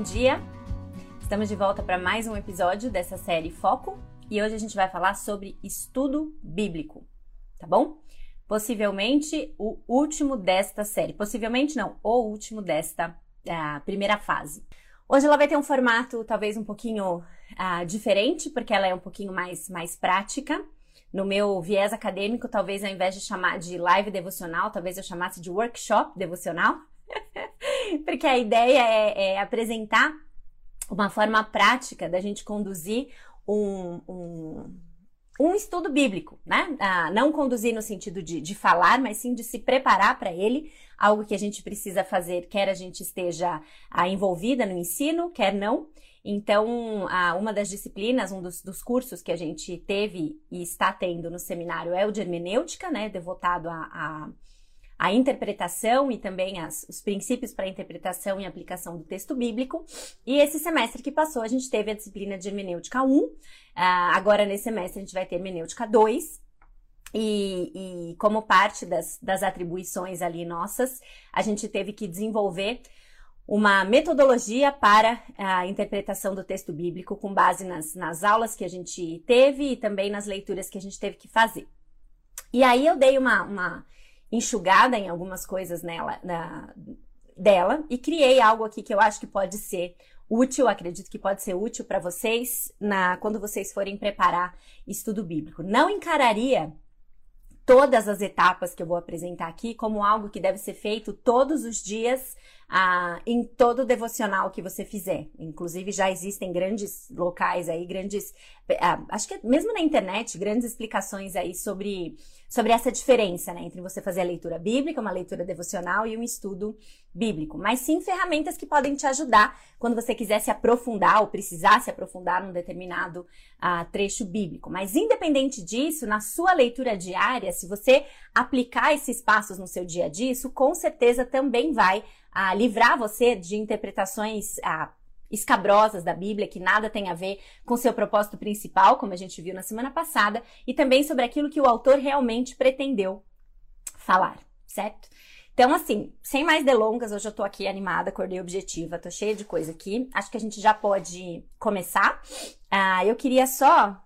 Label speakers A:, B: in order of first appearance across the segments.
A: Bom dia! Estamos de volta para mais um episódio dessa série Foco e hoje a gente vai falar sobre estudo bíblico, tá bom? Possivelmente o último desta série. Possivelmente não, o último desta uh, primeira fase. Hoje ela vai ter um formato talvez um pouquinho uh, diferente, porque ela é um pouquinho mais, mais prática. No meu viés acadêmico, talvez ao invés de chamar de live devocional, talvez eu chamasse de workshop devocional. porque a ideia é, é, apresentar uma forma prática da gente conduzir um, um, um estudo bíblico, né? Ah, não conduzir no sentido de, de falar, mas sim de se preparar para ele, algo que a gente precisa fazer, quer a gente esteja ah, envolvida no ensino, quer não. Então, uma das disciplinas, um dos, dos, cursos que a gente teve e está tendo no seminário é o de hermenêutica, né? Devotado a, a a interpretação e também as, os princípios para interpretação e aplicação do texto bíblico. E esse semestre que passou, a gente teve a disciplina de hermenêutica 1. Uh, ah, agora, nesse semestre, a gente vai ter hermenêutica 2. E, e como parte das, das atribuições ali nossas, a gente teve que desenvolver uma metodologia para a interpretação do texto bíblico com base nas, nas aulas que a gente teve e também nas leituras que a gente teve que fazer. E aí eu dei uma, uma enxugada em algumas coisas nela, na, dela e criei algo aqui que eu acho que pode ser útil, acredito que pode ser útil para vocês na quando vocês forem preparar estudo bíblico. Não encararia todas as etapas que eu vou apresentar aqui como algo que deve ser feito todos os dias ah, em todo devocional que você fizer. Inclusive, já existem grandes locais aí, grandes. Ah, acho que mesmo na internet, grandes explicações aí sobre, sobre essa diferença, né? Entre você fazer a leitura bíblica, uma leitura devocional e um estudo bíblico. Mas sim ferramentas que podem te ajudar quando você quiser se aprofundar ou precisar se aprofundar num determinado ah, trecho bíblico. Mas independente disso, na sua leitura diária, se você aplicar esses passos no seu dia a dia, isso com certeza também vai a livrar você de interpretações a, escabrosas da Bíblia, que nada tem a ver com seu propósito principal, como a gente viu na semana passada, e também sobre aquilo que o autor realmente pretendeu falar, certo? Então, assim, sem mais delongas, hoje eu tô aqui animada, acordei objetiva, tô cheia de coisa aqui. Acho que a gente já pode começar. Ah, eu queria só.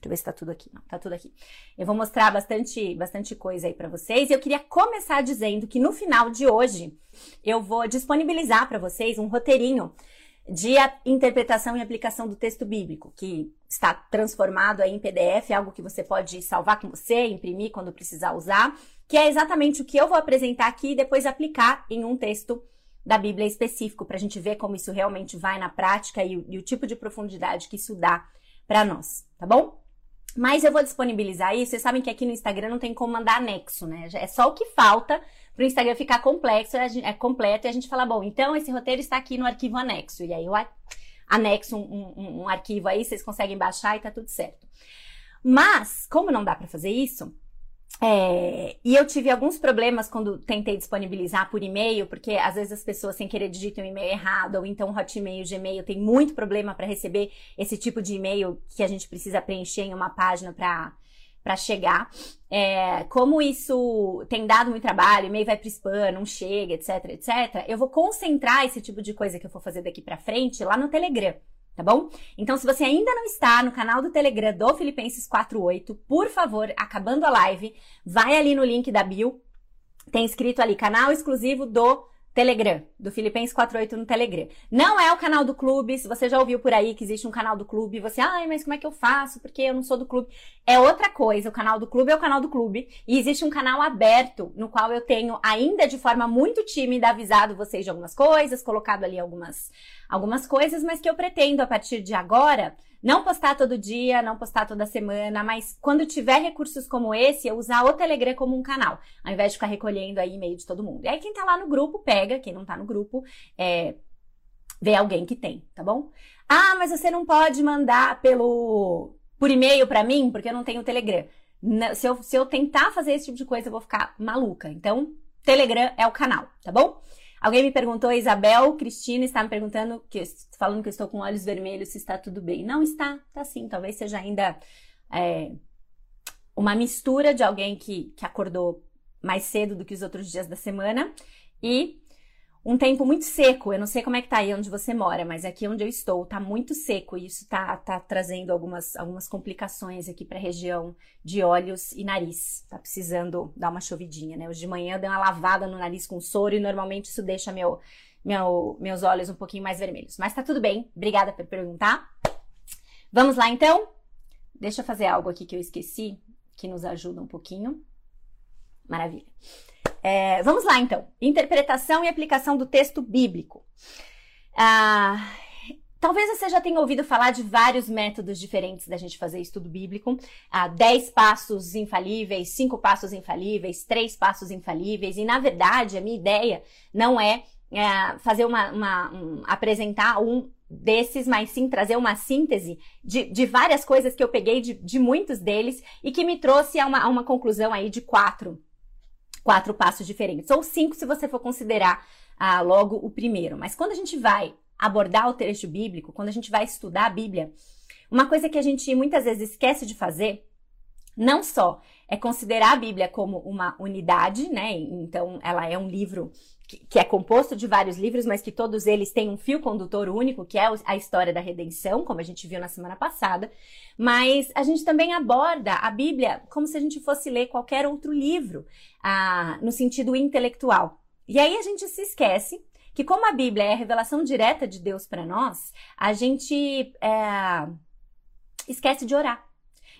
A: Deixa eu ver se tá tudo aqui. Não, tá tudo aqui. Eu vou mostrar bastante, bastante coisa aí para vocês. E eu queria começar dizendo que no final de hoje eu vou disponibilizar para vocês um roteirinho de interpretação e aplicação do texto bíblico, que está transformado aí em PDF, algo que você pode salvar com você, imprimir quando precisar usar, que é exatamente o que eu vou apresentar aqui e depois aplicar em um texto da Bíblia específico, para a gente ver como isso realmente vai na prática e, e o tipo de profundidade que isso dá para nós, tá bom? Mas eu vou disponibilizar isso. Vocês sabem que aqui no Instagram não tem como mandar anexo, né? É só o que falta para o Instagram ficar complexo, é completo e a gente fala, bom, então esse roteiro está aqui no arquivo anexo. E aí eu anexo um, um, um arquivo aí, vocês conseguem baixar e tá tudo certo. Mas, como não dá para fazer isso, é, e eu tive alguns problemas quando tentei disponibilizar por e-mail, porque às vezes as pessoas sem querer digitam o e-mail errado, ou então Hotmail, Gmail tem muito problema para receber esse tipo de e-mail que a gente precisa preencher em uma página para para chegar. É, como isso tem dado muito trabalho, e-mail vai para spam, não chega, etc, etc. Eu vou concentrar esse tipo de coisa que eu vou fazer daqui para frente lá no Telegram tá bom? Então, se você ainda não está no canal do Telegram do Filipenses 48, por favor, acabando a live, vai ali no link da bio, tem escrito ali canal exclusivo do Telegram, do Filipenses 48 no Telegram. Não é o canal do clube, se você já ouviu por aí que existe um canal do clube, você, ai, mas como é que eu faço? Porque eu não sou do clube. É outra coisa, o canal do clube é o canal do clube. E existe um canal aberto, no qual eu tenho, ainda de forma muito tímida, avisado vocês de algumas coisas, colocado ali algumas, algumas coisas, mas que eu pretendo, a partir de agora, não postar todo dia, não postar toda semana, mas quando tiver recursos como esse, eu usar o Telegram como um canal, ao invés de ficar recolhendo aí e-mail de todo mundo. E aí quem tá lá no grupo pega, quem não tá no grupo, é, ver alguém que tem, tá bom? Ah, mas você não pode mandar pelo por e-mail para mim, porque eu não tenho Telegram. Se eu, se eu tentar fazer esse tipo de coisa, eu vou ficar maluca. Então, Telegram é o canal, tá bom? Alguém me perguntou, Isabel Cristina está me perguntando, que, falando que eu estou com olhos vermelhos, se está tudo bem. Não está, tá sim. Talvez seja ainda é, uma mistura de alguém que, que acordou mais cedo do que os outros dias da semana e um tempo muito seco. Eu não sei como é que tá aí onde você mora, mas aqui onde eu estou tá muito seco e isso tá, tá trazendo algumas, algumas complicações aqui para a região de olhos e nariz. Tá precisando dar uma chovidinha, né? Hoje de manhã eu dei uma lavada no nariz com soro e normalmente isso deixa meu, meu, meus olhos um pouquinho mais vermelhos. Mas tá tudo bem. Obrigada por perguntar. Vamos lá então? Deixa eu fazer algo aqui que eu esqueci, que nos ajuda um pouquinho. Maravilha. É, vamos lá, então. Interpretação e aplicação do texto bíblico. Ah, talvez você já tenha ouvido falar de vários métodos diferentes da gente fazer estudo bíblico. Ah, dez passos infalíveis, cinco passos infalíveis, três passos infalíveis. E, na verdade, a minha ideia não é, é fazer uma, uma um, apresentar um desses, mas sim trazer uma síntese de, de várias coisas que eu peguei de, de muitos deles e que me trouxe a uma, a uma conclusão aí de quatro quatro passos diferentes, ou cinco se você for considerar ah, logo o primeiro. Mas quando a gente vai abordar o texto bíblico, quando a gente vai estudar a Bíblia, uma coisa que a gente muitas vezes esquece de fazer, não só é considerar a Bíblia como uma unidade, né? Então, ela é um livro que, é composto de vários livros, mas que todos eles têm um fio condutor único, que é a história da redenção, como a gente viu na semana passada. Mas a gente também aborda a Bíblia como se a gente fosse ler qualquer outro livro, ah, no sentido intelectual. E aí a gente se esquece que, como a Bíblia é a revelação direta de Deus para nós, a gente é, esquece de orar.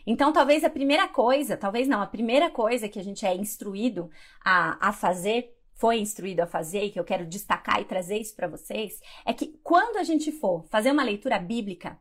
A: Então, talvez a primeira coisa, talvez não, a primeira coisa que a gente é instruído a, a fazer foi instruído a fazer e que eu quero destacar e trazer isso para vocês, é que quando a gente for fazer uma leitura bíblica,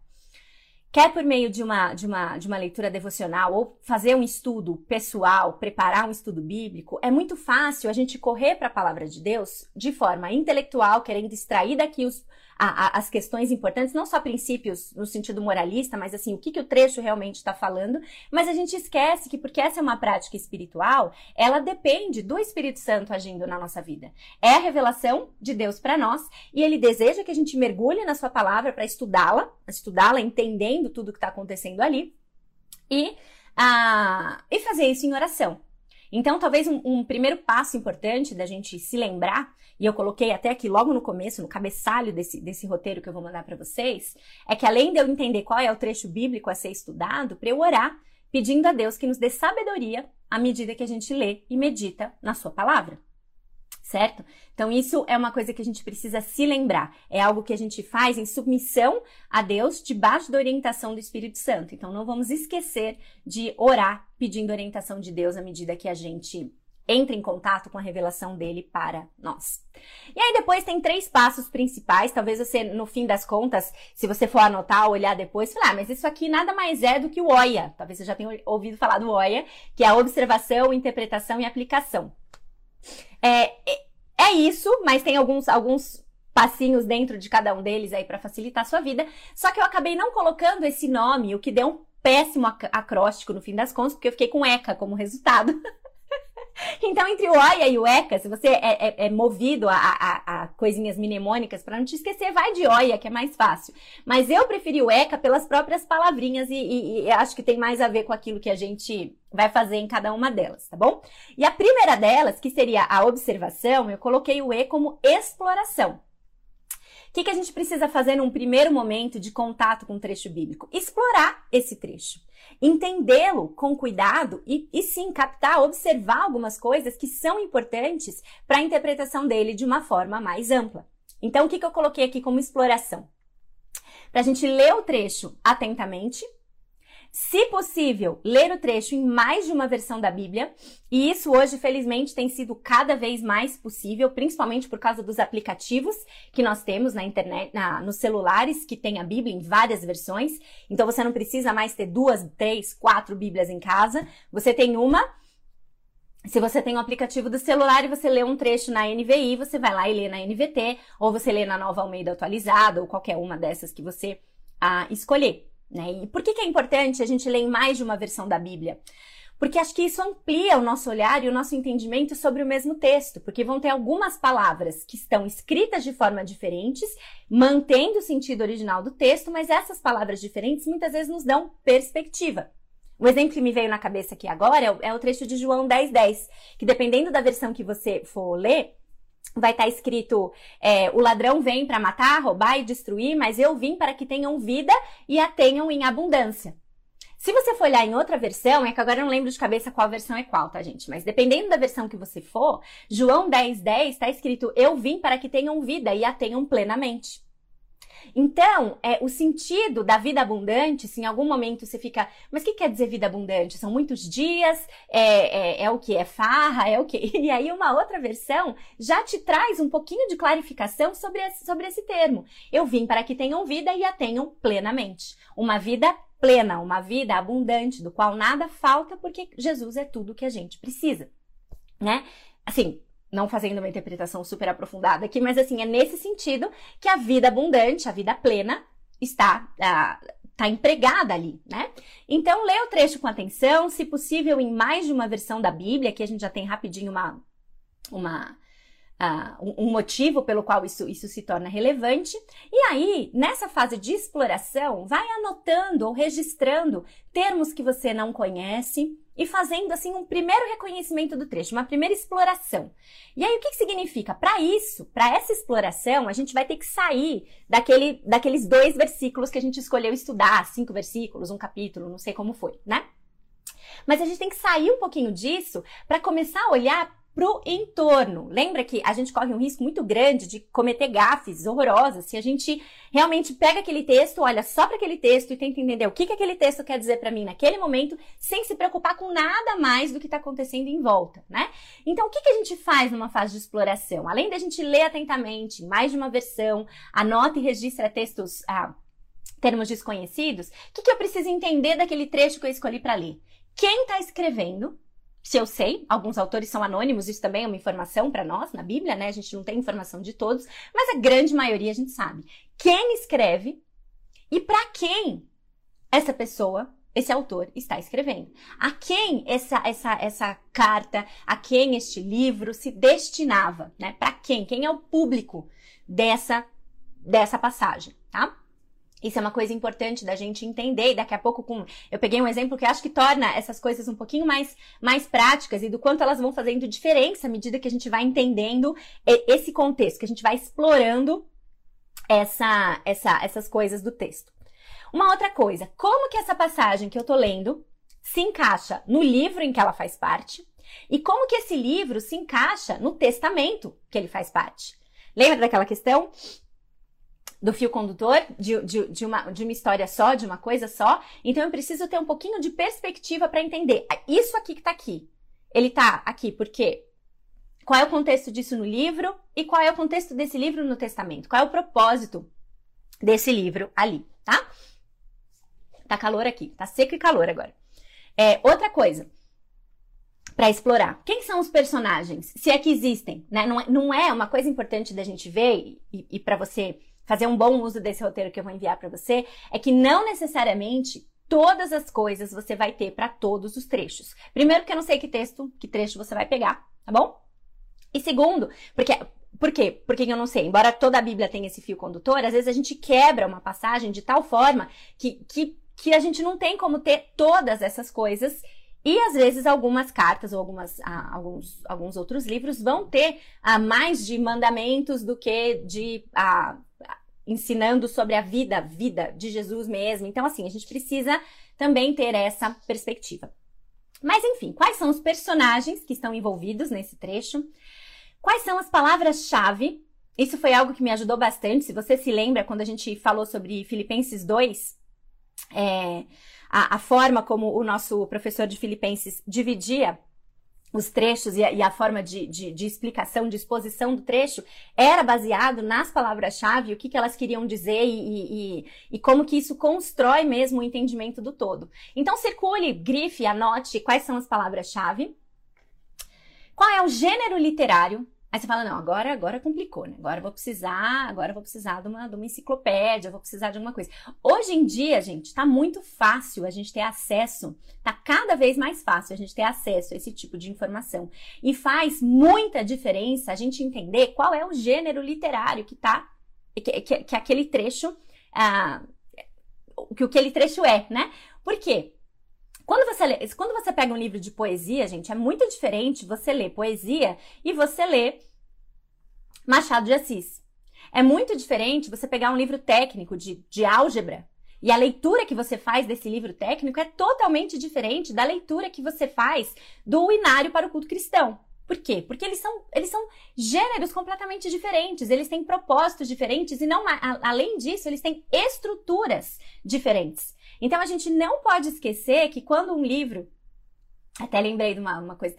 A: quer por meio de uma, de uma, de uma leitura devocional ou fazer um estudo pessoal, preparar um estudo bíblico, é muito fácil a gente correr para a palavra de Deus de forma intelectual, querendo extrair daqui os, a, a, as questões importantes, não só princípios no sentido moralista, mas assim, o que, que o trecho realmente está falando, mas a gente esquece que, porque essa é uma prática espiritual, ela depende do Espírito Santo agindo na nossa vida. É a revelação de Deus para nós e ele deseja que a gente mergulhe na sua palavra para estudá-la, estudá-la entendendo tudo o que está acontecendo ali e, ah, e fazer isso em oração. Então, talvez um, um, primeiro passo importante da gente se lembrar, e eu coloquei até aqui logo no começo, no cabeçalho desse, desse roteiro que eu vou mandar para vocês, é que além de eu entender qual é o trecho bíblico a ser estudado, para eu orar, pedindo a Deus que nos dê sabedoria à medida que a gente lê e medita na Sua palavra certo? Então, isso é uma coisa que a gente precisa se lembrar. É algo que a gente faz em submissão a Deus, debaixo da orientação do Espírito Santo. Então, não vamos esquecer de orar pedindo orientação de Deus à medida que a gente entra em contato com a revelação dele para nós. E aí depois tem três passos principais, talvez você no fim das contas, se você for anotar olhar depois, falar, ah, mas isso aqui nada mais é do que o OIA. Talvez você já tenha ouvido falar do OIA, que é a observação, interpretação e aplicação. É, é, é isso, mas tem alguns, alguns passinhos dentro de cada um deles aí para facilitar a sua vida. Só que eu acabei não colocando esse nome, o que deu um péssimo acróstico no fim das contas, porque eu fiquei com ECA como resultado. Então, entre o OIA e o ECA, se você é, é, é movido a, a, a, coisinhas mnemônicas, para não te esquecer, vai de OIA, que é mais fácil. Mas eu preferi o ECA pelas próprias palavrinhas e, e, e acho que tem mais a ver com aquilo que a gente vai fazer em cada uma delas, tá bom? E a primeira delas, que seria a observação, eu coloquei o E como exploração. O que, que a gente precisa fazer num primeiro momento de contato com o trecho bíblico? Explorar esse trecho entendê-lo com cuidado e, e sim captar, observar algumas coisas que são importantes para a interpretação dele de uma forma mais ampla. Então, o que, que eu coloquei aqui como exploração? Para a gente ler o trecho atentamente, se possível, ler o trecho em mais de uma versão da Bíblia, e isso hoje, felizmente, tem sido cada vez mais possível, principalmente por causa dos aplicativos que nós temos na internet, na, nos celulares, que tem a Bíblia em várias versões. Então você não precisa mais ter duas, três, quatro Bíblias em casa. Você tem uma Se você tem um aplicativo do celular e você lê um trecho na NVI, você vai lá e lê na NVT, ou você lê na Nova Almeida atualizada, ou qualquer uma dessas que você ah, escolher. Né? E por que, que é importante a gente ler em mais de uma versão da Bíblia? Porque acho que isso amplia o nosso olhar e o nosso entendimento sobre o mesmo texto, porque vão ter algumas palavras que estão escritas de forma diferentes, mantendo o sentido original do texto, mas essas palavras diferentes muitas vezes nos dão perspectiva. O exemplo que me veio na cabeça aqui agora é o, é trecho de João 10, 10, que dependendo da versão que você for ler, vai estar escrito: é, o ladrão vem para matar, roubar e destruir, mas eu vim para que tenham vida e a tenham em abundância. Se você for olhar em outra versão, é que agora eu não lembro de cabeça qual versão é qual, tá, gente? Mas dependendo da versão que você for, João 10, 10 está escrito: Eu vim para que tenham vida e a tenham plenamente. Então, é, o sentido da vida abundante, se em algum momento você fica, mas o que quer dizer vida abundante? São muitos dias? É, é, é o que? É farra? É o que? E aí, uma outra versão já te traz um pouquinho de clarificação sobre esse, sobre esse termo. Eu vim para que tenham vida e a tenham plenamente. Uma vida plena, uma vida abundante, do qual nada falta, porque Jesus é tudo que a gente precisa, né? Assim, não fazendo uma interpretação super aprofundada aqui, mas assim, é nesse sentido que a vida abundante, a vida plena, está, uh, tá empregada ali, né? Então, lê o trecho com atenção, se possível, em mais de uma versão da Bíblia, que a gente já tem rapidinho uma, uma Uh, um motivo pelo qual isso, isso se torna relevante. E aí, nessa fase de exploração, vai anotando ou registrando termos que você não conhece, e fazendo assim um primeiro reconhecimento do trecho, uma primeira exploração. E aí o que, que significa? Para isso, para essa exploração, a gente vai ter que sair daquele, daqueles dois versículos que a gente escolheu estudar, cinco versículos, um capítulo, não sei como foi, né? Mas a gente tem que sair um pouquinho disso para começar a olhar pro entorno. Lembra que a gente corre um risco muito grande de cometer gafes horrorosas se a gente realmente pega aquele texto, olha só para aquele texto e tenta entender o que, que aquele texto quer dizer para mim naquele momento, sem se preocupar com nada mais do que está acontecendo em volta, né? Então, o que, que a gente faz numa fase de exploração? Além da gente ler atentamente, mais de uma versão, anota e registra textos. Ah, termos desconhecidos, o que, que eu preciso entender daquele trecho que eu escolhi para ler? Quem está escrevendo? Se eu sei, alguns autores são anônimos, isso também é uma informação para nós na Bíblia, né? A gente não tem informação de todos, mas a grande maioria a gente sabe. Quem escreve e para quem essa pessoa, esse autor está escrevendo. A quem essa essa essa carta, a quem este livro se destinava, né? Para quem? Quem é o público dessa dessa passagem, tá? Isso é uma coisa importante da gente entender. E daqui a pouco, com eu peguei um exemplo que acho que torna essas coisas um pouquinho mais, mais práticas e do quanto elas vão fazendo diferença à medida que a gente vai entendendo esse contexto, que a gente vai explorando essa, essa, essas coisas do texto. Uma outra coisa, como que essa passagem que eu tô lendo se encaixa no livro em que ela faz parte e como que esse livro se encaixa no testamento que ele faz parte. Lembra daquela questão do fio condutor, de, de, de, uma, de uma história só, de uma coisa só. Então eu preciso ter um pouquinho de perspectiva para entender. Isso aqui que tá aqui. Ele tá aqui porque qual é o contexto disso no livro e qual é o contexto desse livro no testamento? Qual é o propósito desse livro ali, tá? Tá calor aqui, tá seco e calor agora. É, outra coisa para explorar. Quem são os personagens? Se é que existem, né? Não é, não é uma coisa importante da gente ver e, e para você fazer um bom uso desse roteiro que eu vou enviar para você, é que não necessariamente todas as coisas você vai ter para todos os trechos. Primeiro, porque eu não sei que texto, que trecho você vai pegar, tá bom? E segundo, porque por quê? Porque eu não sei. Embora toda a Bíblia tenha esse fio condutor, às vezes a gente quebra uma passagem de tal forma que, que, que a gente não tem como ter todas essas coisas. E às vezes algumas cartas ou algumas, ah, alguns, alguns outros livros vão ter ah, mais de mandamentos do que de ah, ensinando sobre a vida, vida de Jesus mesmo. Então, assim, a gente precisa também ter essa perspectiva. Mas, enfim, quais são os personagens que estão envolvidos nesse trecho? Quais são as palavras-chave? Isso foi algo que me ajudou bastante. Se você se lembra, quando a gente falou sobre Filipenses 2, é, a, a forma como o nosso professor de Filipenses dividia os trechos e a, e a forma de, de, de, explicação, de exposição do trecho era baseado nas palavras-chave, o que, que elas queriam dizer e, e, e, como que isso constrói mesmo o entendimento do todo. Então, circule, grife, anote quais são as palavras-chave. qual é o gênero literário Aí você fala, não, agora, agora complicou, né? Agora eu vou precisar, agora vou precisar de uma, de uma enciclopédia, vou precisar de alguma coisa. Hoje em dia, gente, tá muito fácil a gente ter acesso, tá cada vez mais fácil a gente ter acesso a esse tipo de informação. E faz muita diferença a gente entender qual é o gênero literário que tá, que, que, que aquele trecho, ah, que aquele trecho é, né? Por quê? Quando você, lê, quando você pega um livro de poesia, gente, é muito diferente você ler poesia e você ler Machado de Assis. É muito diferente você pegar um livro técnico de, de álgebra e a leitura que você faz desse livro técnico é totalmente diferente da leitura que você faz do Inário para o culto cristão. Por quê? Porque eles são, eles são gêneros completamente diferentes, eles têm propósitos diferentes e não além disso, eles têm estruturas diferentes. Então a gente não pode esquecer que quando um livro até lembrei de uma, uma coisa.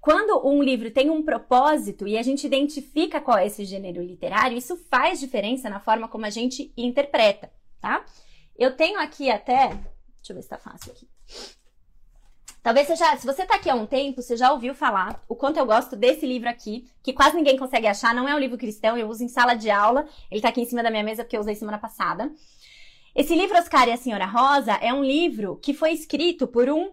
A: Quando um livro tem um propósito e a gente identifica qual é esse gênero literário, isso faz diferença na forma como a gente interpreta, tá? Eu tenho aqui até. Deixa eu ver se tá fácil aqui. Talvez você já, se você tá aqui há um tempo, você já ouviu falar o quanto eu gosto desse livro aqui, que quase ninguém consegue achar, não é um livro cristão, eu uso em sala de aula. Ele tá aqui em cima da minha mesa porque eu usei semana passada. Esse livro Oscar e a Senhora Rosa é um livro que foi escrito por um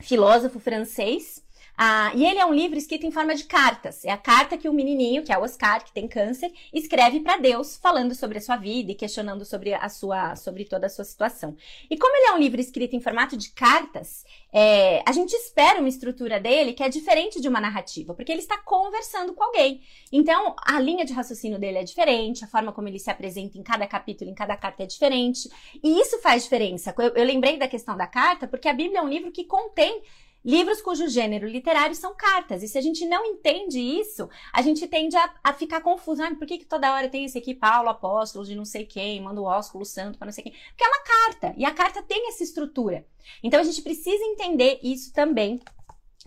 A: filósofo francês. Ah, e ele é um livro escrito em forma de cartas. É a carta que o menininho, que é o Oscar, que tem câncer, escreve para Deus, falando sobre a sua vida e questionando sobre a sua, sobre toda a sua situação. E como ele é um livro escrito em formato de cartas, é, a gente espera uma estrutura dele que é diferente de uma narrativa, porque ele está conversando com alguém. Então, a linha de raciocínio dele é diferente, a forma como ele se apresenta em cada capítulo, em cada carta é diferente. E isso faz diferença. Eu, eu lembrei da questão da carta, porque a Bíblia é um livro que contém livros cujo gênero literário são cartas. E se a gente não entende isso, a gente tende a, a ficar confuso. Ah, por que, que toda hora tem esse aqui, Paulo, apóstolo de não sei quem, manda o ósculo santo para não sei quem? Porque é uma carta. E a carta tem essa estrutura. Então a gente precisa entender isso também,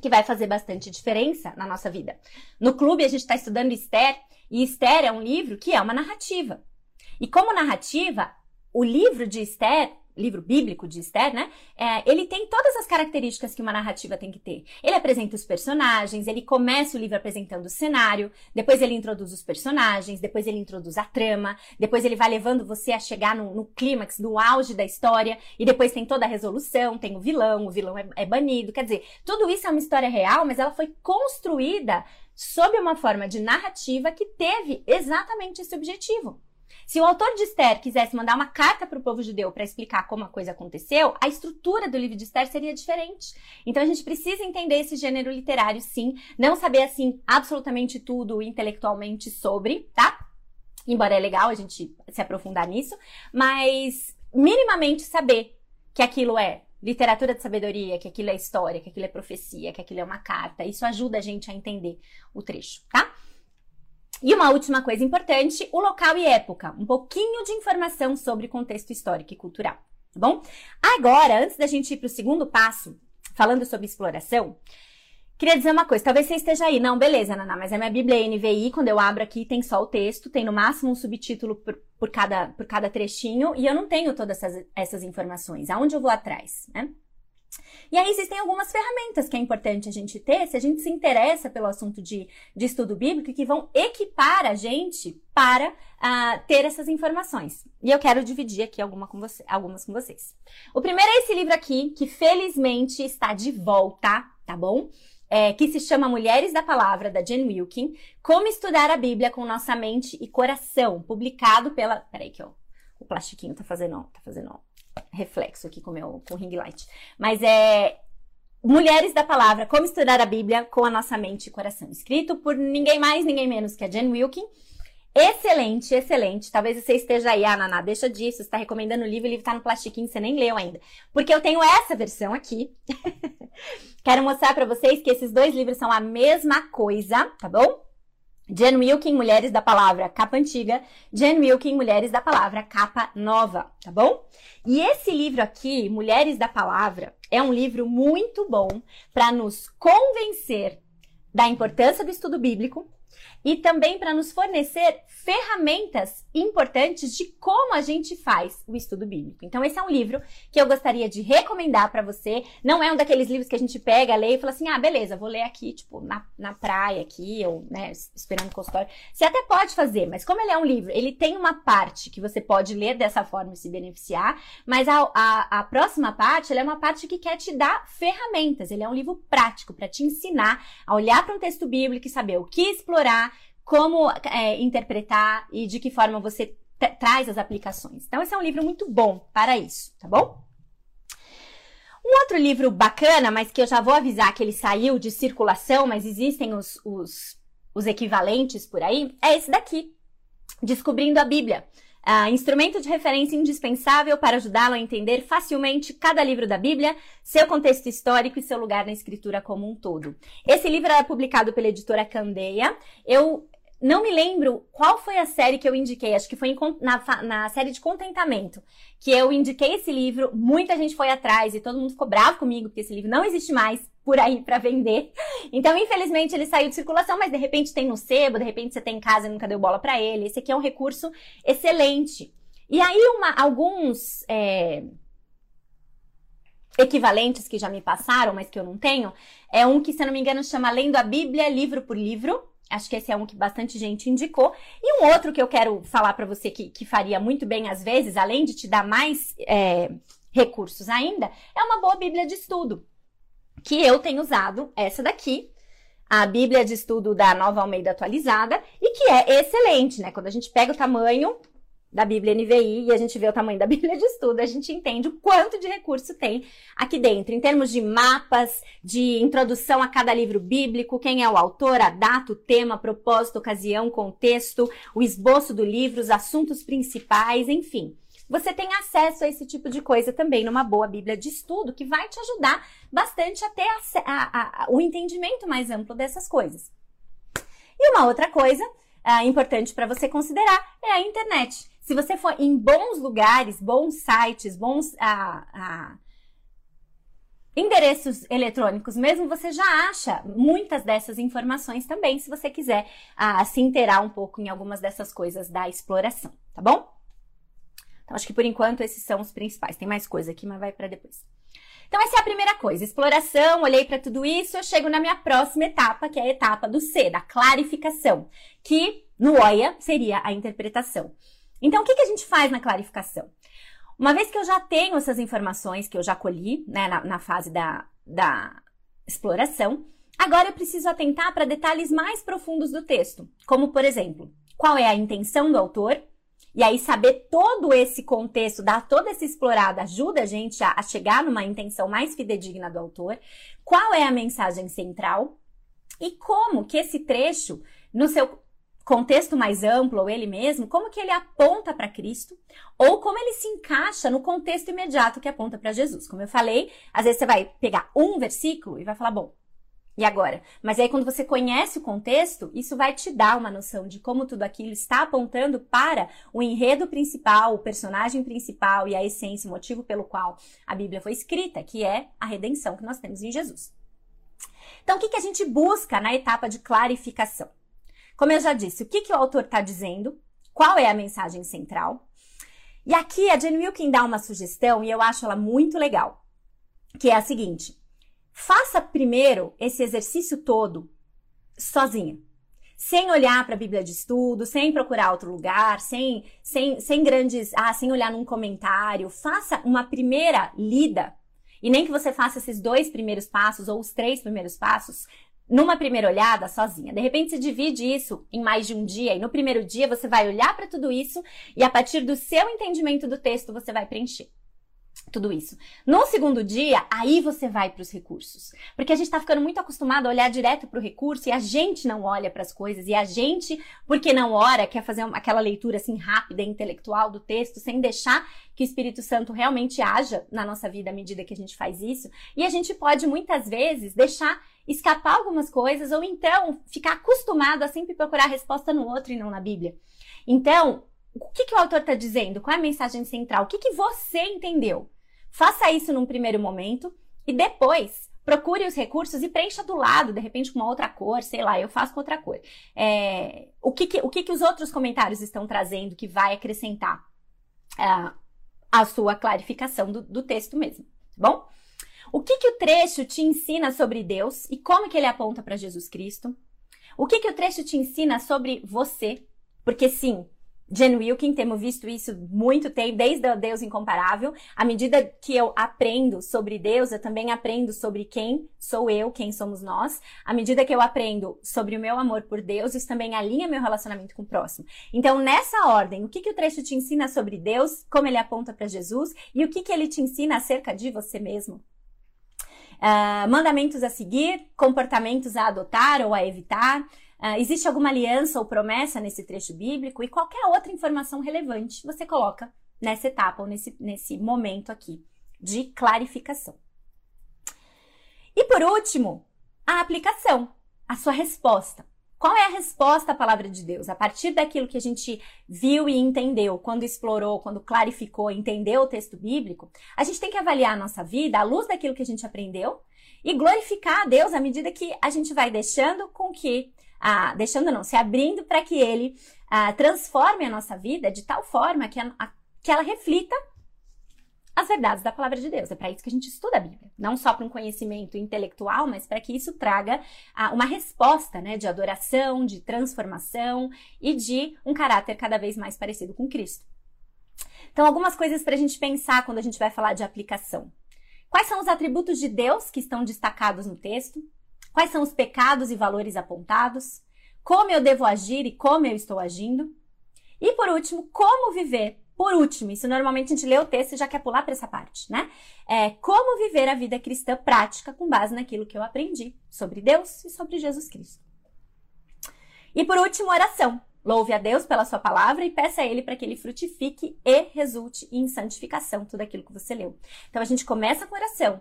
A: que vai fazer bastante diferença na nossa vida. No clube a gente está estudando Esther, e Esther é um livro que é uma narrativa. E como narrativa, o livro de Esther livro bíblico de Esther, né? É, ele tem todas as características que uma narrativa tem que ter. Ele apresenta os personagens, ele começa o livro apresentando o cenário, depois ele introduz os personagens, depois ele introduz a trama, depois ele vai levando você a chegar no, no clímax, no auge da história, e depois tem toda a resolução, tem o vilão, o vilão é, é banido. Quer dizer, tudo isso é uma história real, mas ela foi construída sob uma forma de narrativa que teve exatamente esse objetivo. Se o autor de Esther quisesse mandar uma carta para o povo judeu para explicar como a coisa aconteceu, a estrutura do livro de Esther seria diferente. Então a gente precisa entender esse gênero literário, sim, não saber assim absolutamente tudo intelectualmente sobre, tá? Embora é legal a gente se aprofundar nisso, mas minimamente saber que aquilo é literatura de sabedoria, que aquilo é história, que aquilo é profecia, que aquilo é uma carta. Isso ajuda a gente a entender o trecho, tá? E uma última coisa importante, o local e época. Um pouquinho de informação sobre contexto histórico e cultural, tá bom? Agora, antes da gente ir para o segundo passo, falando sobre exploração, queria dizer uma coisa. Talvez você esteja aí. Não, beleza, Naná, mas a minha Bíblia é NVI, quando eu abro aqui, tem só o texto, tem no máximo um subtítulo por, por, cada, por cada trechinho, e eu não tenho todas essas, essas informações. Aonde eu vou atrás, né? E aí existem algumas ferramentas que é importante a gente ter se a gente se interessa pelo assunto de, de estudo bíblico que vão equipar a gente para uh, ter essas informações. E eu quero dividir aqui alguma com você, algumas com vocês. O primeiro é esse livro aqui, que felizmente está de volta, tá bom? É, que se chama Mulheres da Palavra, da Jen Wilkin, Como Estudar a Bíblia com Nossa Mente e Coração, publicado pela... Peraí que ó, o plastiquinho tá fazendo, tá fazendo reflexo aqui com meu com ring light. Mas é Mulheres da Palavra, como estudar a Bíblia com a nossa mente e coração, escrito por ninguém mais, ninguém menos que a Jen Wilkin. Excelente, excelente. Talvez você esteja aí, ah, Naná, deixa disso, você está recomendando o livro, o livro está no plastiquinho, você nem leu ainda. Porque eu tenho essa versão aqui. Quero mostrar para vocês que esses dois livros são a mesma coisa, tá bom? Jen Wilkin, Mulheres da Palavra, capa antiga. Jen Wilkin, Mulheres da Palavra, capa nova, tá bom? E esse livro aqui, Mulheres da Palavra, é um livro muito bom para nos convencer da importância do estudo bíblico e também para nos fornecer ferramentas importantes de como a gente faz o estudo bíblico. Então, esse é um livro que eu gostaria de recomendar para você. Não é um daqueles livros que a gente pega, lê e fala assim: ah, beleza, vou ler aqui, tipo, na, na praia, aqui, ou, né, esperando o consultório. Você até pode fazer, mas como ele é um livro, ele tem uma parte que você pode ler dessa forma e se beneficiar, mas a, a, a próxima parte, é uma parte que quer te dar ferramentas. Ele é um livro prático para te ensinar a olhar para um texto bíblico e saber o que explorar, como é, interpretar e de que forma você traz as aplicações. Então, esse é um livro muito bom para isso, tá bom? Um outro livro bacana, mas que eu já vou avisar que ele saiu de circulação, mas existem os, os, os equivalentes por aí, é esse daqui, Descobrindo a Bíblia. Uh, instrumento de referência indispensável para ajudá-lo a entender facilmente cada livro da Bíblia, seu contexto histórico e seu lugar na escritura como um todo. Esse livro é publicado pela editora Candeia. Eu não me lembro qual foi a série que eu indiquei, acho que foi na, na, série de contentamento, que eu indiquei esse livro, muita gente foi atrás e todo mundo ficou bravo comigo, porque esse livro não existe mais por aí para vender. Então, infelizmente, ele saiu de circulação, mas de repente tem no sebo, de repente você tem em casa e nunca deu bola para ele. Esse aqui é um recurso excelente. E aí, uma, alguns é, equivalentes que já me passaram, mas que eu não tenho, é um que, se eu não me engano, chama Lendo a Bíblia, livro por livro Acho que esse é um que bastante gente indicou. E um outro que eu quero falar para você que, que faria muito bem às vezes, além de te dar mais é, recursos ainda, é uma boa Bíblia de estudo. Que eu tenho usado essa daqui, a Bíblia de Estudo da Nova Almeida Atualizada, e que é excelente, né? Quando a gente pega o tamanho da Bíblia NVI e a gente vê o tamanho da Bíblia de estudo, a gente entende o quanto de recurso tem aqui dentro, em termos de mapas, de introdução a cada livro bíblico, quem é o autor, a data, o tema, propósito, ocasião, contexto, o esboço do livro, os assuntos principais, enfim. Você tem acesso a esse tipo de coisa também numa boa Bíblia de estudo, que vai te ajudar bastante a ter a, a, a, o entendimento mais amplo dessas coisas. E uma outra coisa uh, importante para você considerar é a internet. Se você for em bons lugares, bons sites, bons ah, ah, endereços eletrônicos mesmo, você já acha muitas dessas informações também, se você quiser ah, se inteirar um pouco em algumas dessas coisas da exploração, tá bom? Então, acho que por enquanto esses são os principais. Tem mais coisa aqui, mas vai para depois. Então, essa é a primeira coisa. Exploração, olhei para tudo isso, eu chego na minha próxima etapa, que é a etapa do C, da clarificação, que no OIA seria a interpretação. Então, o que, que a gente faz na clarificação? Uma vez que eu já tenho essas informações que eu já colhi né, na, na fase da, da exploração, agora eu preciso atentar para detalhes mais profundos do texto, como, por exemplo, qual é a intenção do autor, e aí saber todo esse contexto, dar toda essa explorada, ajuda a gente a, a chegar numa intenção mais fidedigna do autor, qual é a mensagem central e como que esse trecho, no seu contexto mais amplo, ou ele mesmo, como que ele aponta para Cristo, ou como ele se encaixa no contexto imediato que aponta para Jesus. Como eu falei, às vezes você vai pegar um versículo e vai falar, bom, e agora? Mas aí quando você conhece o contexto, isso vai te dar uma noção de como tudo aquilo está apontando para o enredo principal, o personagem principal e a essência, o motivo pelo qual a Bíblia foi escrita, que é a redenção que nós temos em Jesus. Então, o que, que a gente busca na etapa de clarificação? Como eu já disse, o que, que o autor está dizendo, qual é a mensagem central. E aqui a Jane Wilkin dá uma sugestão e eu acho ela muito legal, que é a seguinte: faça primeiro esse exercício todo sozinha. Sem olhar para a Bíblia de estudo, sem procurar outro lugar, sem, sem, sem grandes. Ah, sem olhar num comentário. Faça uma primeira lida e nem que você faça esses dois primeiros passos ou os três primeiros passos numa primeira olhada sozinha. De repente você divide isso em mais de um dia e no primeiro dia você vai olhar para tudo isso e a partir do seu entendimento do texto você vai preencher tudo isso. No segundo dia, aí você vai para os recursos. Porque a gente está ficando muito acostumado a olhar direto para o recurso e a gente não olha para as coisas. E a gente, porque não ora, quer fazer uma, aquela leitura assim rápida e intelectual do texto, sem deixar que o Espírito Santo realmente haja na nossa vida à medida que a gente faz isso. E a gente pode muitas vezes deixar escapar algumas coisas ou então ficar acostumado a sempre procurar a resposta no outro e não na Bíblia. Então, o que, que o autor está dizendo? Qual é a mensagem central? O que, que você entendeu? Faça isso num primeiro momento e depois procure os recursos e preencha do lado, de repente com uma outra cor, sei lá, eu faço com outra cor. É, o que, que o que, que os outros comentários estão trazendo que vai acrescentar uh, a sua clarificação do, do texto mesmo, tá bom? O que, que o trecho te ensina sobre Deus e como que ele aponta para Jesus Cristo? O que, que o trecho te ensina sobre você? Porque sim, Jen Wilkin, temos visto isso muito tempo, desde o Deus Incomparável. À medida que eu aprendo sobre Deus, eu também aprendo sobre quem sou eu, quem somos nós. À medida que eu aprendo sobre o meu amor por Deus, isso também alinha meu relacionamento com o próximo. Então, nessa ordem, o que, que o trecho te ensina sobre Deus, como ele aponta para Jesus e o que, que ele te ensina acerca de você mesmo? Uh, mandamentos a seguir, comportamentos a adotar ou a evitar, Uh, existe alguma aliança ou promessa nesse trecho bíblico e qualquer outra informação relevante você coloca nessa etapa ou nesse, nesse momento aqui de clarificação. E por último, a aplicação, a sua resposta. Qual é a resposta à palavra de Deus? A partir daquilo que a gente viu e entendeu, quando explorou, quando clarificou, entendeu o texto bíblico, a gente tem que avaliar a nossa vida à luz daquilo que a gente aprendeu e glorificar a Deus à medida que a gente vai deixando com que ah, deixando não, se abrindo para que ele ah, transforme a nossa vida de tal forma que, a, a, que ela reflita as verdades da palavra de Deus. É para isso que a gente estuda a Bíblia. Não só para um conhecimento intelectual, mas para que isso traga ah, uma resposta né, de adoração, de transformação e de um caráter cada vez mais parecido com Cristo. Então, algumas coisas para a gente pensar quando a gente vai falar de aplicação. Quais são os atributos de Deus que estão destacados no texto? Quais são os pecados e valores apontados? Como eu devo agir e como eu estou agindo? E por último, como viver? Por último, isso normalmente a gente lê o texto e já quer pular para essa parte, né? É como viver a vida cristã prática com base naquilo que eu aprendi sobre Deus e sobre Jesus Cristo. E por último, oração. Louve a Deus pela sua palavra e peça a Ele para que Ele frutifique e resulte em santificação tudo aquilo que você leu. Então a gente começa com oração,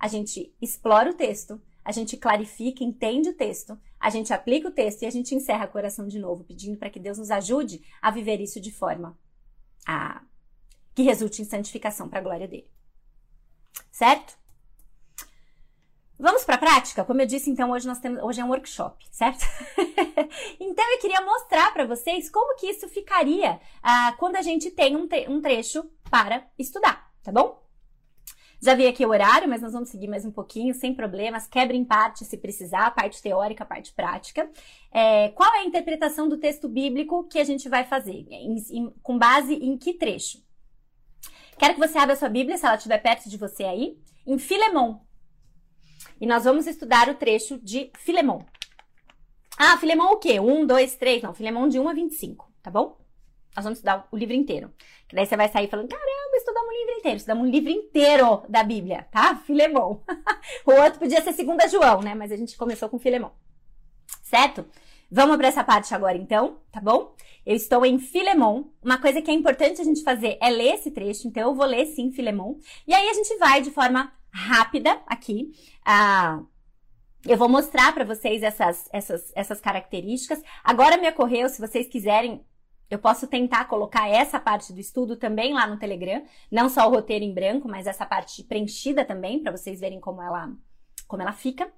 A: a gente explora o texto, a gente clarifica, entende o texto, a gente aplica o texto e a gente encerra o coração de novo, pedindo para que Deus nos ajude a viver isso de forma a que resulte em santificação para a glória dele. Certo? Vamos para a prática? Como eu disse, então hoje nós temos hoje é um workshop, certo? então eu queria mostrar para vocês como que isso ficaria ah, quando a gente tem um, um trecho para estudar, tá bom? Já vi aqui o horário, mas nós vamos seguir mais um pouquinho, sem problemas. Quebra em parte se precisar, parte teórica, parte prática. É, qual é a interpretação do texto bíblico que a gente vai fazer? Em, em, com base em que trecho? Quero que você abra sua Bíblia, se ela estiver perto de você aí, em Filemon. E nós vamos estudar o trecho de Filemon. Ah, Filemon o quê? 1, 2, 3? Não, Filemon de 1 a 25, tá bom? Nós vamos estudar o livro inteiro. Que daí você vai sair falando, estudamos um livro inteiro. Estudamos um livro inteiro da Bíblia, tá? Filemon. o outro podia ser segunda João, né? Mas a gente começou com Filemon. Certo? Vamos para essa parte agora, então, tá bom? Eu estou em Filemon. Uma coisa que é importante a gente fazer é ler esse trecho, então eu vou ler sim Filemon. E aí a gente vai de forma rápida aqui. Uh, eu vou mostrar para vocês essas, essas, essas características. Agora me ocorreu, se vocês quiserem eu posso tentar colocar essa parte do estudo também lá no Telegram, não só o roteiro em branco, mas essa parte preenchida também, para vocês verem como ela, como ela fica.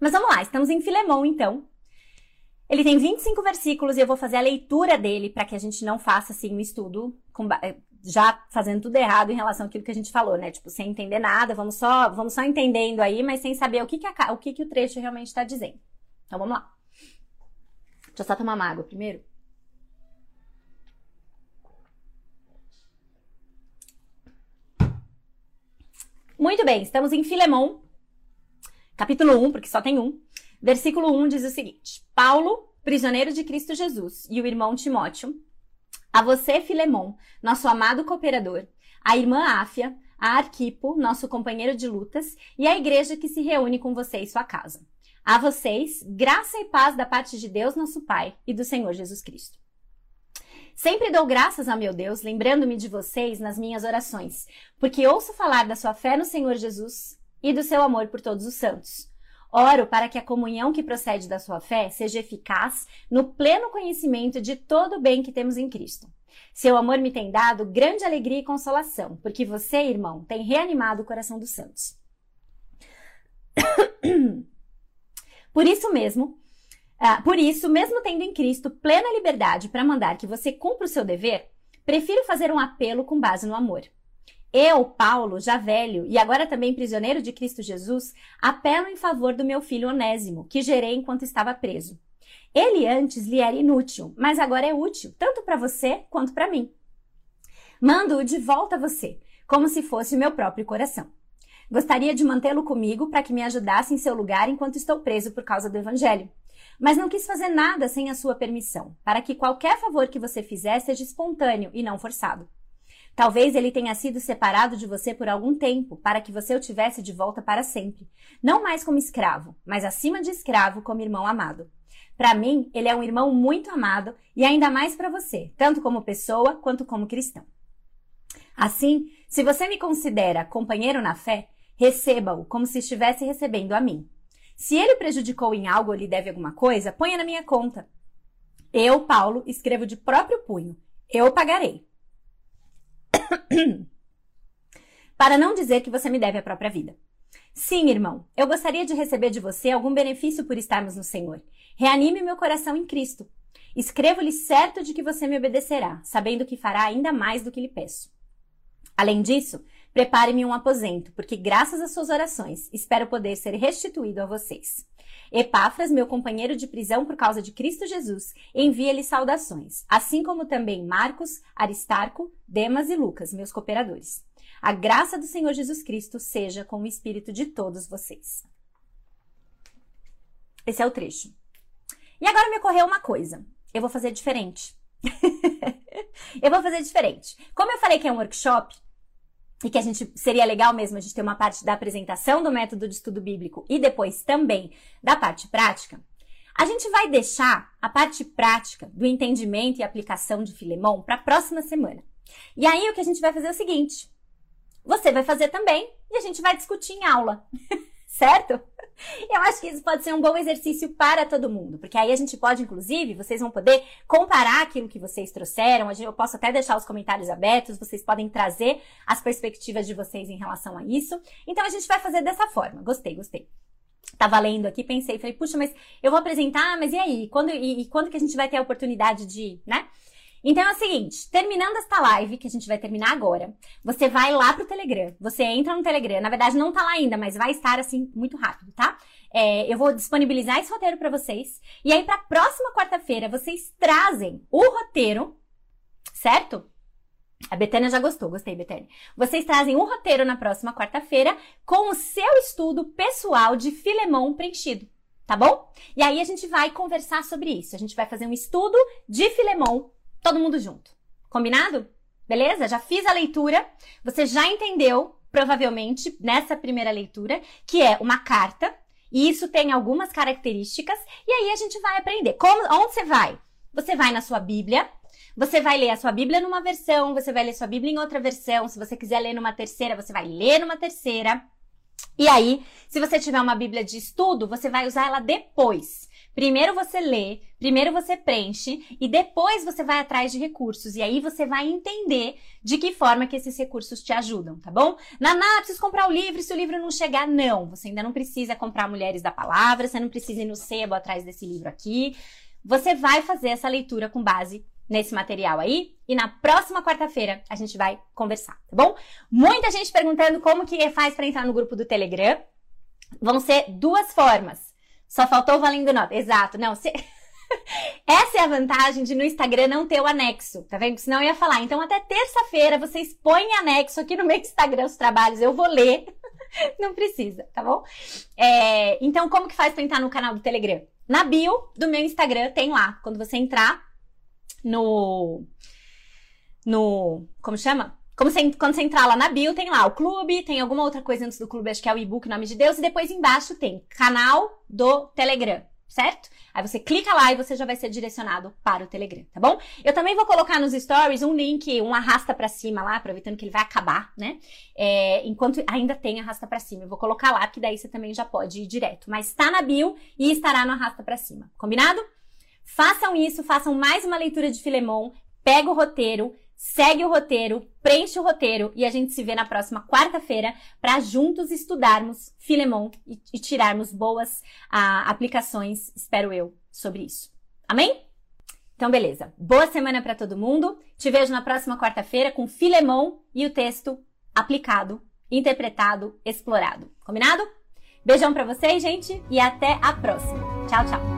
A: Mas vamos lá, estamos em Filemão então. Ele tem 25 versículos e eu vou fazer a leitura dele para que a gente não faça assim um estudo com, eh, já fazendo tudo errado em relação àquilo que a gente falou, né? Tipo, sem entender nada, vamos só, vamos só entendendo aí, mas sem saber o que, que, a, o, que, que o trecho realmente está dizendo. Então vamos lá. Deixa eu só tomar uma água primeiro. Muito bem, estamos em Filemão, capítulo 1, porque só tem um. Versículo 1 diz o seguinte: Paulo, prisioneiro de Cristo Jesus, e o irmão Timóteo, a você, Filemão, nosso amado cooperador, a irmã Áfia, a Arquipo, nosso companheiro de lutas, e a igreja que se reúne com você em sua casa. A vocês, graça e paz da parte de Deus, nosso Pai, e do Senhor Jesus Cristo. Sempre dou graças a meu Deus, lembrando-me de vocês nas minhas orações, porque ouço falar da sua fé no Senhor Jesus e do seu amor por todos os santos. Oro para que a comunhão que procede da sua fé seja eficaz no pleno conhecimento de todo o bem que temos em Cristo. Seu amor me tem dado grande alegria e consolação, porque você, irmão, tem reanimado o coração dos santos. Por isso mesmo, uh, por isso, mesmo tendo em Cristo plena liberdade para mandar que você cumpra o seu dever, prefiro fazer um apelo com base no amor. Eu, Paulo, já velho e agora também prisioneiro de Cristo Jesus, apelo em favor do meu filho Onésimo, que gerei enquanto estava preso. Ele antes lhe era inútil, mas agora é útil, tanto para você quanto para mim. Mando-o de volta a você, como se fosse o meu próprio coração. Gostaria de mantê-lo comigo para que me ajudasse em seu lugar enquanto estou preso por causa do Evangelho. Mas não quis fazer nada sem a sua permissão, para que qualquer favor que você fizer seja espontâneo e não forçado. Talvez ele tenha sido separado de você por algum tempo, para que você o tivesse de volta para sempre. Não mais como escravo, mas acima de escravo, como irmão amado. Para mim, ele é um irmão muito amado e ainda mais para você, tanto como pessoa quanto como cristão. Assim, se você me considera companheiro na fé, receba-o como se estivesse recebendo a mim. Se ele prejudicou em algo ou lhe deve alguma coisa, ponha na minha conta. Eu, Paulo, escrevo de próprio punho. Eu pagarei. Para não dizer que você me deve a própria vida. Sim, irmão, eu gostaria de receber de você algum benefício por estarmos no Senhor. Reanime meu coração em Cristo. Escrevo-lhe certo de que você me obedecerá, sabendo que fará ainda mais do que lhe peço. Além disso, prepare-me um aposento, porque graças às suas orações espero poder ser restituído a vocês. Epáfras, meu companheiro de prisão por causa de Cristo Jesus, envia-lhe saudações, assim como também Marcos, Aristarco, Demas e Lucas, meus cooperadores. A graça do Senhor Jesus Cristo seja com o espírito de todos vocês. Esse é o trecho. E agora me ocorreu uma coisa. Eu vou fazer diferente. eu vou fazer diferente. Como eu falei que é um workshop, e que a gente seria legal mesmo a gente ter uma parte da apresentação do método de estudo bíblico e depois também da parte prática, a gente vai deixar a parte prática do entendimento e aplicação de Filemão para a próxima semana. E aí o que a gente vai fazer é o seguinte: você vai fazer também e a gente vai discutir em aula. certo? Eu acho que isso pode ser um bom exercício para todo mundo, porque aí a gente pode, inclusive, vocês vão poder comparar aquilo que vocês trouxeram. Eu posso até deixar os comentários abertos, vocês podem trazer as perspectivas de vocês em relação a isso. Então a gente vai fazer dessa forma. Gostei, gostei. Tava lendo aqui, pensei, falei, puxa, mas eu vou apresentar, mas e aí? Quando, e, e quando que a gente vai ter a oportunidade de, né? Então é o seguinte, terminando esta live, que a gente vai terminar agora, você vai lá pro Telegram, você entra no Telegram, na verdade não tá lá ainda, mas vai estar assim muito rápido, tá? É, eu vou disponibilizar esse roteiro para vocês, e aí pra próxima quarta-feira vocês trazem o roteiro, certo? A Betânia já gostou, gostei, Betânia. Vocês trazem um roteiro na próxima quarta-feira com o seu estudo pessoal de Filemão preenchido, tá bom? E aí a gente vai conversar sobre isso. A gente vai fazer um estudo de Filemão todo mundo junto. Combinado? Beleza? Já fiz a leitura. Você já entendeu, provavelmente, nessa primeira leitura, que é uma carta. E isso tem algumas características. E aí a gente vai aprender. Como, onde você vai? Você vai na sua Bíblia. Você vai ler a sua Bíblia numa versão, você vai ler sua Bíblia em outra versão. Se você quiser ler numa terceira, você vai ler numa terceira. E aí, se você tiver uma Bíblia de estudo, você vai usar ela depois. Primeiro você lê, primeiro você preenche e depois você vai atrás de recursos. E aí você vai entender de que forma que esses recursos te ajudam, tá bom? Naná, preciso comprar o livro, se o livro não chegar, não. Você ainda não precisa comprar Mulheres da Palavra, você não precisa ir no sebo atrás desse livro aqui. Você vai fazer essa leitura com base nesse material aí e na próxima quarta-feira a gente vai conversar, tá bom? Muita gente perguntando como que faz para entrar no grupo do Telegram. Vão ser duas formas. Só faltou valendo nota. Exato. Não, se... Essa é a vantagem de no Instagram não ter o anexo, tá vendo? Senão eu ia falar. Então, até terça-feira, vocês põem anexo aqui no meu Instagram os trabalhos, eu vou ler. Não precisa, tá bom? É, então, como que faz pra entrar no canal do Telegram? Na bio do meu Instagram tem lá. Quando você entrar no. No. Como chama? Como você, quando você entrar lá na bio, tem lá o clube, tem alguma outra coisa antes do clube, acho que é o e-book Nome de Deus, e depois embaixo tem canal do Telegram, certo? Aí você clica lá e você já vai ser direcionado para o Telegram, tá bom? Eu também vou colocar nos stories um link, um arrasta para cima lá, aproveitando que ele vai acabar, né? É, enquanto ainda tem arrasta para cima, eu vou colocar lá, que daí você também já pode ir direto. Mas está na bio e estará no arrasta para cima, combinado? Façam isso, façam mais uma leitura de Filemon, pega o roteiro, segue o roteiro, preenche o roteiro e a gente se vê na próxima quarta-feira para juntos estudarmos Filemon e, e tirarmos boas ah, aplicações, espero eu, sobre isso. Amém? Então, beleza. Boa semana para todo mundo. Te vejo na próxima quarta-feira com Filemon e o texto aplicado, interpretado, explorado. Combinado? Beijão para vocês, gente, e até a próxima. Tchau, tchau.